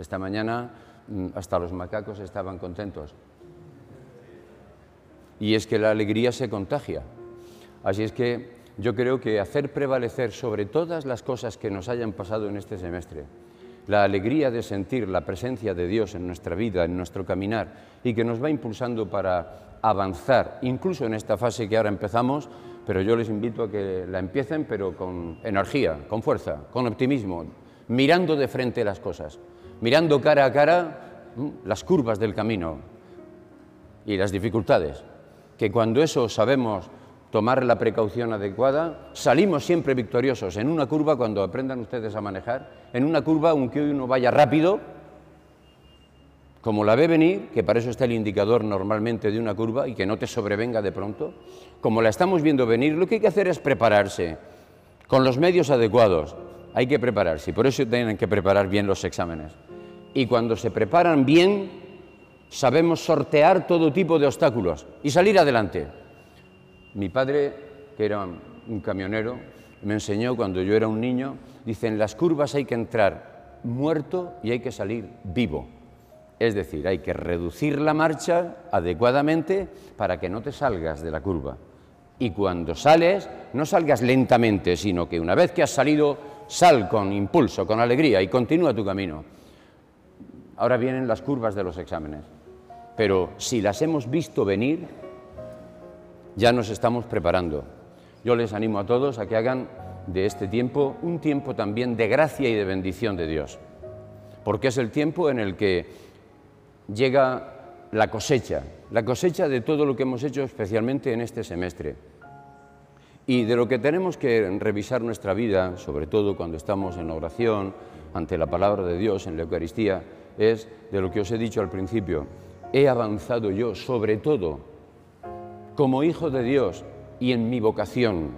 Esta mañana mm, hasta los macacos estaban contentos. Y es que la alegría se contagia. Así es que yo creo que hacer prevalecer sobre todas las cosas que nos hayan pasado en este semestre, la alegría de sentir la presencia de Dios en nuestra vida, en nuestro caminar, y que nos va impulsando para avanzar, incluso en esta fase que ahora empezamos, pero yo les invito a que la empiecen, pero con energía, con fuerza, con optimismo, mirando de frente las cosas, mirando cara a cara las curvas del camino y las dificultades, que cuando eso sabemos tomar la precaución adecuada, salimos siempre victoriosos. En una curva, cuando aprendan ustedes a manejar, en una curva, aunque uno vaya rápido, como la ve venir, que para eso está el indicador normalmente de una curva y que no te sobrevenga de pronto, como la estamos viendo venir, lo que hay que hacer es prepararse con los medios adecuados. Hay que prepararse y por eso tienen que preparar bien los exámenes. Y cuando se preparan bien, sabemos sortear todo tipo de obstáculos y salir adelante. Mi padre, que era un camionero, me enseñó cuando yo era un niño, dice, en las curvas hay que entrar muerto y hay que salir vivo. Es decir, hay que reducir la marcha adecuadamente para que no te salgas de la curva. Y cuando sales, no salgas lentamente, sino que una vez que has salido, sal con impulso, con alegría y continúa tu camino. Ahora vienen las curvas de los exámenes. Pero si las hemos visto venir, ya nos estamos preparando. Yo les animo a todos a que hagan de este tiempo un tiempo también de gracia y de bendición de Dios, porque es el tiempo en el que llega la cosecha, la cosecha de todo lo que hemos hecho especialmente en este semestre y de lo que tenemos que revisar nuestra vida, sobre todo cuando estamos en oración, ante la palabra de Dios, en la Eucaristía, es de lo que os he dicho al principio. He avanzado yo, sobre todo, como hijo de Dios y en mi vocación,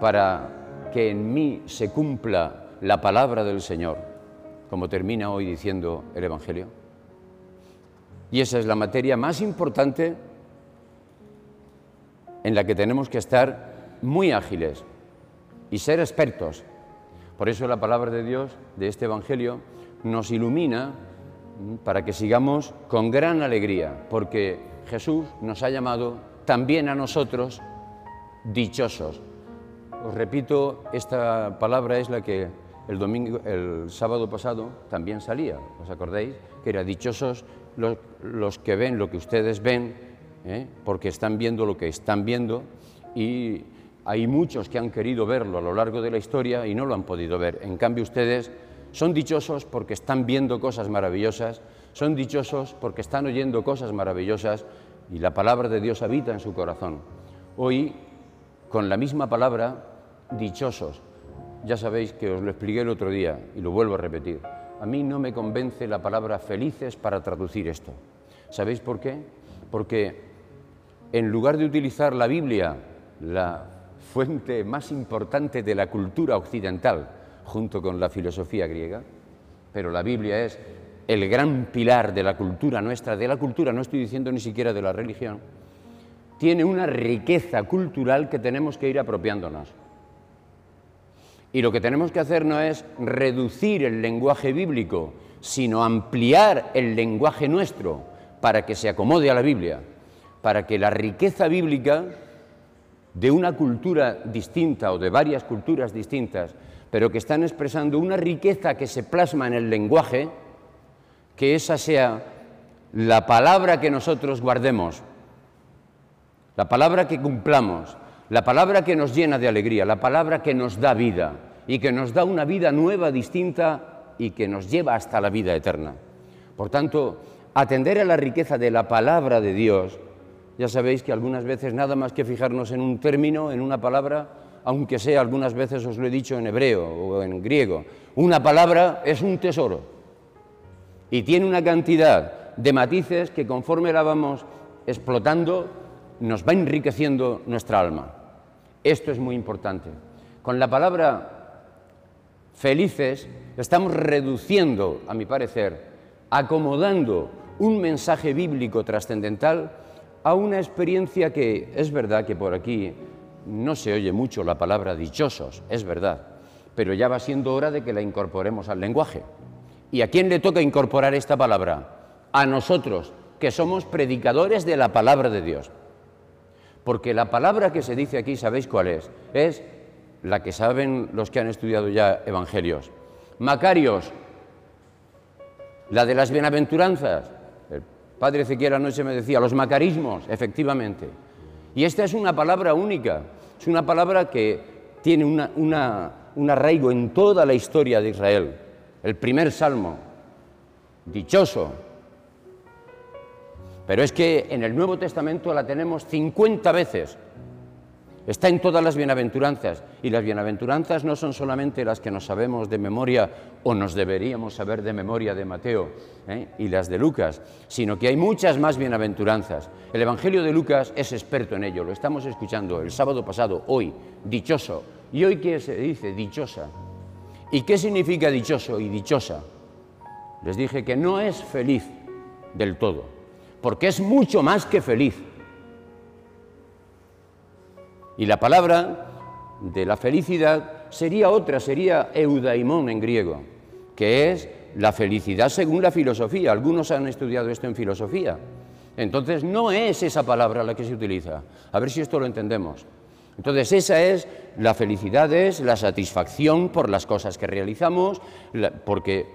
para que en mí se cumpla la palabra del Señor, como termina hoy diciendo el Evangelio. Y esa es la materia más importante en la que tenemos que estar muy ágiles y ser expertos. Por eso la palabra de Dios de este Evangelio nos ilumina para que sigamos con gran alegría, porque Jesús nos ha llamado también a nosotros dichosos. Os repito, esta palabra es la que el, domingo, el sábado pasado también salía, ¿os acordáis? Que era dichosos los, que ven lo que ustedes ven, ¿eh? porque están viendo lo que están viendo y hay muchos que han querido verlo a lo largo de la historia y no lo han podido ver. En cambio, ustedes son dichosos porque están viendo cosas maravillosas son dichosos porque están oyendo cosas maravillosas y la palabra de Dios habita en su corazón. Hoy, con la misma palabra, dichosos. Ya sabéis que os lo expliqué el otro día y lo vuelvo a repetir. A mí no me convence la palabra felices para traducir esto. ¿Sabéis por qué? Porque en lugar de utilizar la Biblia, la fuente más importante de la cultura occidental, junto con la filosofía griega, pero la Biblia es el gran pilar de la cultura nuestra, de la cultura no estoy diciendo ni siquiera de la religión, tiene una riqueza cultural que tenemos que ir apropiándonos. Y lo que tenemos que hacer no es reducir el lenguaje bíblico, sino ampliar el lenguaje nuestro para que se acomode a la Biblia, para que la riqueza bíblica de una cultura distinta o de varias culturas distintas, pero que están expresando una riqueza que se plasma en el lenguaje, que esa sea la palabra que nosotros guardemos, la palabra que cumplamos, la palabra que nos llena de alegría, la palabra que nos da vida y que nos da una vida nueva, distinta y que nos lleva hasta la vida eterna. Por tanto, atender a la riqueza de la palabra de Dios, ya sabéis que algunas veces nada más que fijarnos en un término, en una palabra, aunque sea algunas veces os lo he dicho en hebreo o en griego, una palabra es un tesoro y tiene una cantidad de matices que conforme la vamos explotando nos va enriqueciendo nuestra alma. Esto es muy importante. Con la palabra felices estamos reduciendo, a mi parecer, acomodando un mensaje bíblico trascendental a una experiencia que es verdad que por aquí no se oye mucho la palabra dichosos, es verdad, pero ya va siendo hora de que la incorporemos al lenguaje ¿Y a quién le toca incorporar esta palabra? A nosotros, que somos predicadores de la palabra de Dios. Porque la palabra que se dice aquí, ¿sabéis cuál es? Es la que saben los que han estudiado ya evangelios. Macarios, la de las bienaventuranzas. Padre Ezequiel anoche me decía, los macarismos, efectivamente. Y esta es una palabra única, es una palabra que tiene un arraigo en toda la historia de Israel. El primer salmo, dichoso. Pero es que en el Nuevo Testamento la tenemos 50 veces. Está en todas las bienaventuranzas. Y las bienaventuranzas no son solamente las que nos sabemos de memoria o nos deberíamos saber de memoria de Mateo ¿eh? y las de Lucas, sino que hay muchas más bienaventuranzas. El Evangelio de Lucas es experto en ello. Lo estamos escuchando el sábado pasado, hoy, dichoso. ¿Y hoy qué se dice? Dichosa. ¿Y qué significa dichoso y dichosa? Les dije que no es feliz del todo, porque es mucho más que feliz. Y la palabra de la felicidad sería otra, sería eudaimón en griego, que es la felicidad según la filosofía. Algunos han estudiado esto en filosofía. Entonces no es esa palabra la que se utiliza. A ver si esto lo entendemos. Entonces esa es la felicidad, es la satisfacción por las cosas que realizamos, porque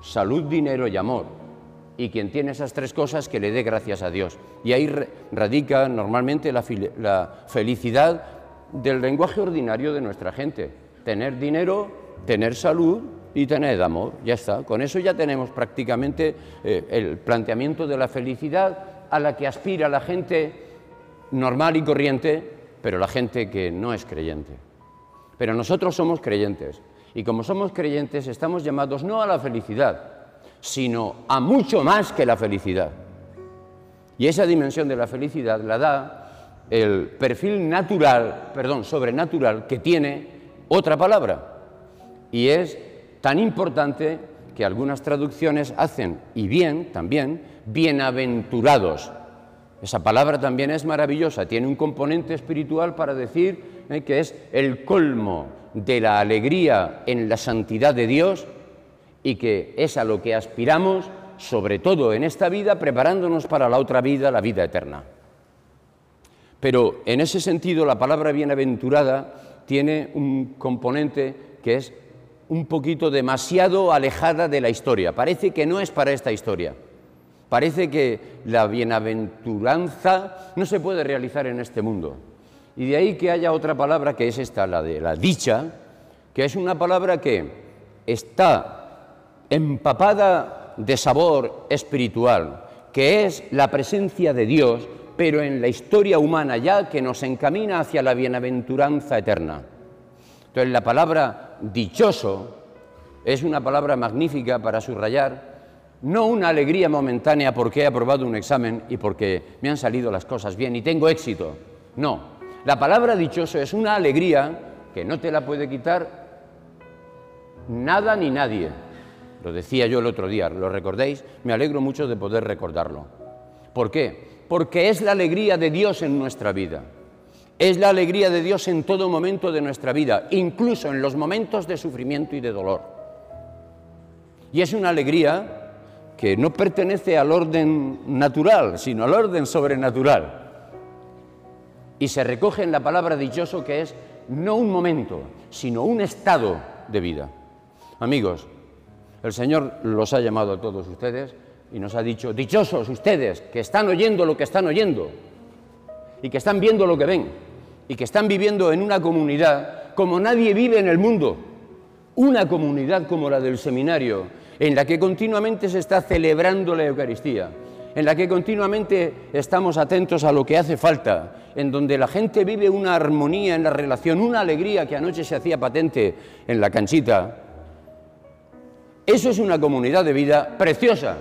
salud, dinero y amor. Y quien tiene esas tres cosas, que le dé gracias a Dios. Y ahí radica normalmente la, felicidad del lenguaje ordinario de nuestra gente. Tener dinero, tener salud y tener amor. Ya está. Con eso ya tenemos prácticamente eh, el planteamiento de la felicidad a la que aspira la gente normal y corriente, pero la gente que no es creyente. Pero nosotros somos creyentes. Y como somos creyentes estamos llamados no a la felicidad, sino a mucho más que la felicidad. Y esa dimensión de la felicidad la da el perfil natural, perdón, sobrenatural que tiene otra palabra. Y es tan importante que algunas traducciones hacen, y bien también, bienaventurados. Esa palabra también es maravillosa, tiene un componente espiritual para decir eh, que es el colmo de la alegría en la santidad de Dios y que es a lo que aspiramos, sobre todo en esta vida, preparándonos para la otra vida, la vida eterna. Pero en ese sentido la palabra bienaventurada tiene un componente que es un poquito demasiado alejada de la historia. Parece que no es para esta historia. Parece que la bienaventuranza no se puede realizar en este mundo. Y de ahí que haya otra palabra que es esta, la de la dicha, que es una palabra que está empapada de sabor espiritual, que es la presencia de Dios pero en la historia humana ya que nos encamina hacia la bienaventuranza eterna. Entonces la palabra dichoso es una palabra magnífica para subrayar no una alegría momentánea porque he aprobado un examen y porque me han salido las cosas bien y tengo éxito. No, la palabra dichoso es una alegría que no te la puede quitar nada ni nadie. Lo decía yo el otro día, ¿lo recordéis? Me alegro mucho de poder recordarlo. ¿Por qué? porque es la alegría de Dios en nuestra vida. Es la alegría de Dios en todo momento de nuestra vida, incluso en los momentos de sufrimiento y de dolor. Y es una alegría que no pertenece al orden natural, sino al orden sobrenatural. Y se recoge en la palabra dichoso que es no un momento, sino un estado de vida. Amigos, el Señor los ha llamado a todos ustedes y nos ha dicho, dichosos ustedes que están oyendo lo que están oyendo y que están viendo lo que ven y que están viviendo en una comunidad como nadie vive en el mundo, una comunidad como la del seminario, en la que continuamente se está celebrando la Eucaristía, en la que continuamente estamos atentos a lo que hace falta, en donde la gente vive una armonía en la relación, una alegría que anoche se hacía patente en la canchita. Eso es una comunidad de vida preciosa,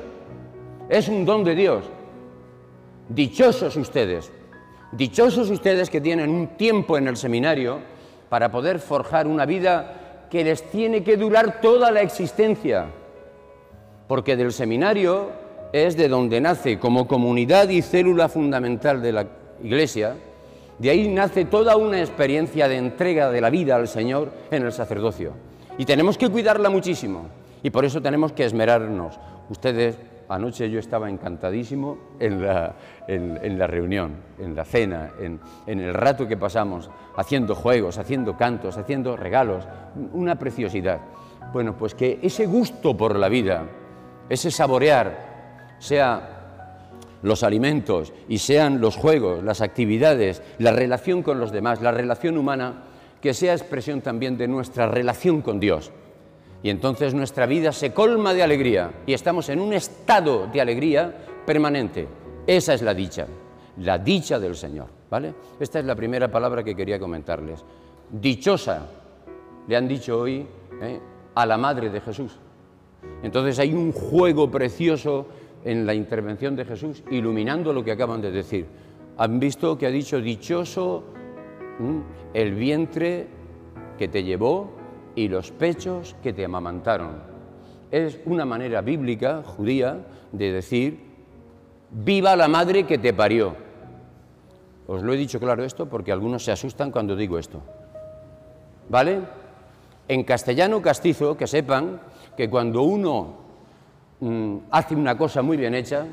es un don de Dios. Dichosos ustedes, dichosos ustedes que tienen un tiempo en el seminario para poder forjar una vida que les tiene que durar toda la existencia, porque del seminario es de donde nace como comunidad y célula fundamental de la Iglesia, de ahí nace toda una experiencia de entrega de la vida al Señor en el sacerdocio. Y tenemos que cuidarla muchísimo. Y por eso tenemos que esmerarnos. Ustedes, anoche yo estaba encantadísimo en la, en, la reunión, en la cena, en, en el rato que pasamos, haciendo juegos, haciendo cantos, haciendo regalos, una preciosidad. Bueno, pues que ese gusto por la vida, ese saborear, sea los alimentos y sean los juegos, las actividades, la relación con los demás, la relación humana, que sea expresión también de nuestra relación con Dios. Y entonces nuestra vida se colma de alegría y estamos en un estado de alegría permanente. Esa es la dicha, la dicha del Señor. ¿vale? Esta es la primera palabra que quería comentarles. Dichosa, le han dicho hoy ¿eh? a la Madre de Jesús. Entonces hay un juego precioso en la intervención de Jesús, iluminando lo que acaban de decir. Han visto que ha dicho, dichoso el vientre que te llevó y los pechos que te amamantaron. Es una manera bíblica, judía, de decir, viva la madre que te parió. Os lo he dicho claro esto porque algunos se asustan cuando digo esto. ¿Vale? En castellano castizo, que sepan que cuando uno Mm, hace una cosa muy bien hecha,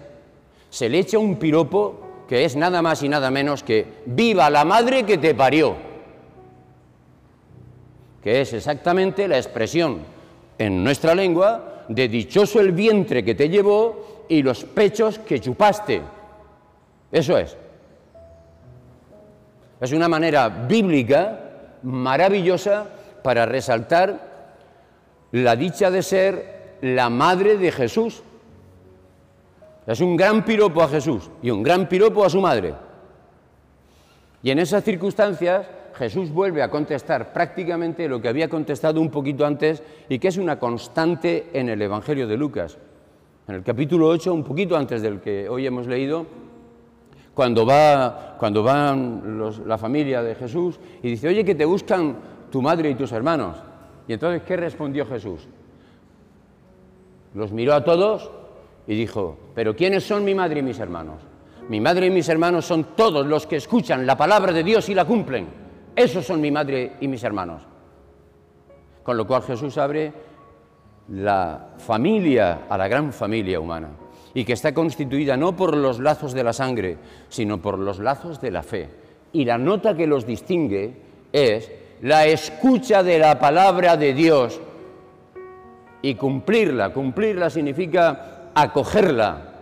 se le echa un piropo que es nada más y nada menos que viva la madre que te parió, que es exactamente la expresión en nuestra lengua de dichoso el vientre que te llevó y los pechos que chupaste. Eso es. Es una manera bíblica maravillosa para resaltar la dicha de ser la madre de Jesús. Es un gran piropo a Jesús y un gran piropo a su madre. Y en esas circunstancias Jesús vuelve a contestar prácticamente lo que había contestado un poquito antes y que es una constante en el Evangelio de Lucas. En el capítulo 8, un poquito antes del que hoy hemos leído, cuando va cuando van la familia de Jesús y dice, oye, que te buscan tu madre y tus hermanos. Y entonces, ¿qué respondió Jesús? Los miró a todos y dijo, pero ¿quiénes son mi madre y mis hermanos? Mi madre y mis hermanos son todos los que escuchan la palabra de Dios y la cumplen. Esos son mi madre y mis hermanos. Con lo cual Jesús abre la familia a la gran familia humana y que está constituida no por los lazos de la sangre, sino por los lazos de la fe. Y la nota que los distingue es la escucha de la palabra de Dios y cumplirla. Cumplirla significa acogerla,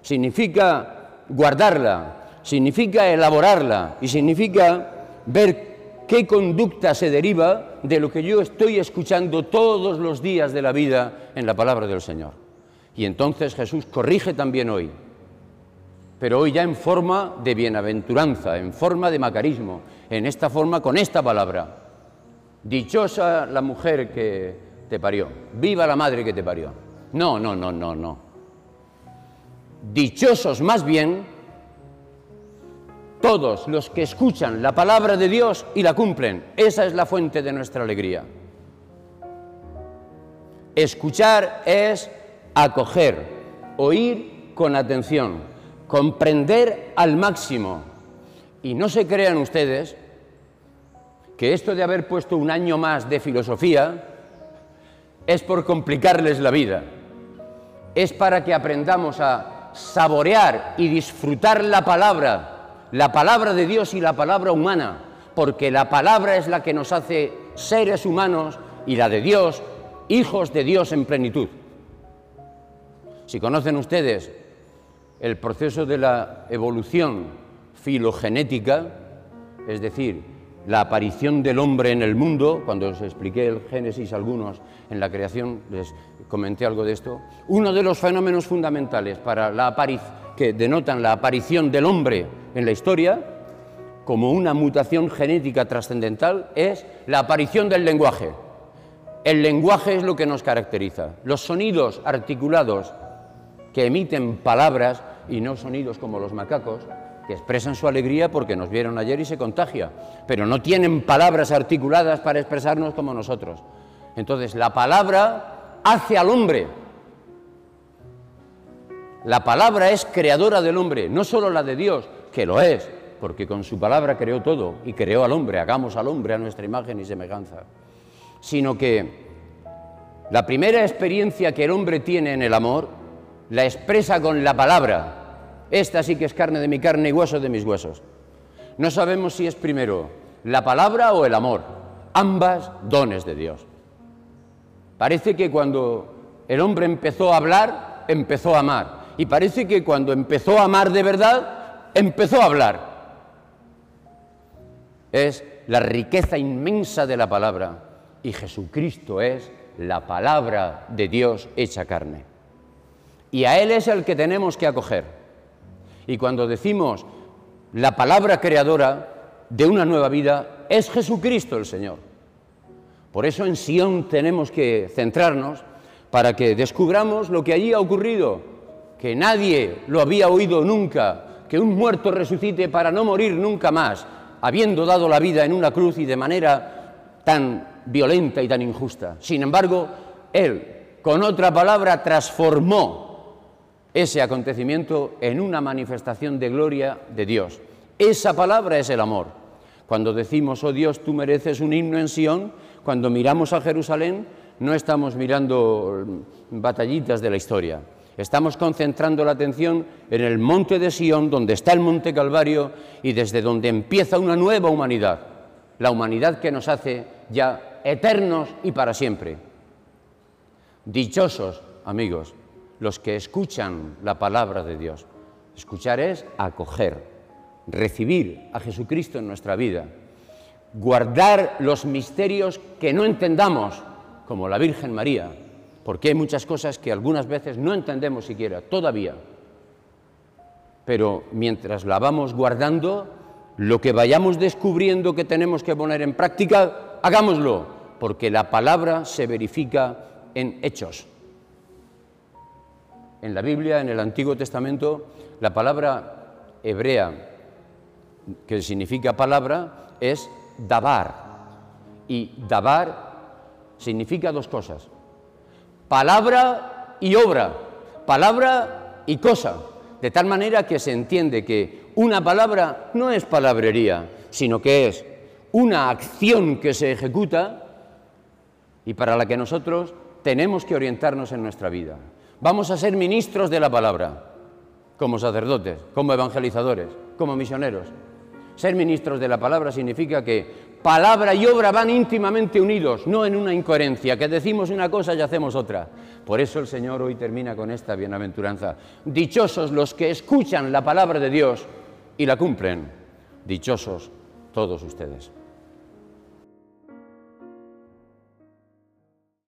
significa guardarla, significa elaborarla y significa ver qué conducta se deriva de lo que yo estoy escuchando todos los días de la vida en la palabra del Señor. Y entonces Jesús corrige también hoy, pero hoy ya en forma de bienaventuranza, en forma de macarismo, en esta forma con esta palabra. Dichosa la mujer que te parió. Viva la madre que te parió. No, no, no, no, no. Dichosos más bien todos los que escuchan la palabra de Dios y la cumplen. Esa es la fuente de nuestra alegría. Escuchar es acoger, oír con atención, comprender al máximo. Y no se crean ustedes que esto de haber puesto un año más de filosofía es por complicarles la vida, es para que aprendamos a saborear y disfrutar la palabra, la palabra de Dios y la palabra humana, porque la palabra es la que nos hace seres humanos y la de Dios, hijos de Dios en plenitud. Si conocen ustedes el proceso de la evolución filogenética, es decir, la aparición del hombre en el mundo, cuando os expliqué el Génesis algunos en la creación, les comenté algo de esto, uno de los fenómenos fundamentales para la que denotan la aparición del hombre en la historia, como una mutación genética trascendental, es la aparición del lenguaje. El lenguaje es lo que nos caracteriza. Los sonidos articulados que emiten palabras y no sonidos como los macacos, que expresan su alegría porque nos vieron ayer y se contagia, pero no tienen palabras articuladas para expresarnos como nosotros. Entonces, la palabra hace al hombre. La palabra es creadora del hombre, no solo la de Dios, que lo es, porque con su palabra creó todo y creó al hombre, hagamos al hombre a nuestra imagen y semejanza, sino que La primera experiencia que el hombre tiene en el amor la expresa con la palabra. Esta sí que es carne de mi carne y hueso de mis huesos. No sabemos si es primero la palabra o el amor, ambas dones de Dios. Parece que cuando el hombre empezó a hablar, empezó a amar. Y parece que cuando empezó a amar de verdad, empezó a hablar. Es la riqueza inmensa de la palabra y Jesucristo es la palabra de Dios hecha carne. Y a Él es el que tenemos que acoger. Y cuando decimos la palabra creadora de una nueva vida, es Jesucristo el Señor. Por eso en Sion tenemos que centrarnos para que descubramos lo que allí ha ocurrido, que nadie lo había oído nunca, que un muerto resucite para no morir nunca más, habiendo dado la vida en una cruz y de manera tan violenta y tan injusta. Sin embargo, Él, con otra palabra, transformó ese acontecimiento en una manifestación de gloria de Dios. Esa palabra es el amor. Cuando decimos, oh Dios, tú mereces un himno en Sion, cuando miramos a Jerusalén, no estamos mirando batallitas de la historia. Estamos concentrando la atención en el monte de Sion, donde está el monte Calvario y desde donde empieza una nueva humanidad, la humanidad que nos hace ya eternos y para siempre. Dichosos, amigos, los que escuchan la palabra de Dios. Escuchar es acoger, recibir a Jesucristo en nuestra vida, guardar los misterios que no entendamos, como la Virgen María, porque hay muchas cosas que algunas veces no entendemos siquiera, todavía. Pero mientras la vamos guardando, lo que vayamos descubriendo que tenemos que poner en práctica, hagámoslo, porque la palabra se verifica en hechos. En la Biblia, en el Antiguo Testamento, la palabra hebrea que significa palabra es dabar. Y dabar significa dos cosas. Palabra y obra. Palabra y cosa. De tal manera que se entiende que una palabra no es palabrería, sino que es una acción que se ejecuta y para la que nosotros tenemos que orientarnos en nuestra vida. Vamos a ser ministros de la palabra, como sacerdotes, como evangelizadores, como misioneros. Ser ministros de la palabra significa que palabra y obra van íntimamente unidos, no en una incoherencia, que decimos una cosa y hacemos otra. Por eso el Señor hoy termina con esta bienaventuranza. Dichosos los que escuchan la palabra de Dios y la cumplen. Dichosos todos ustedes.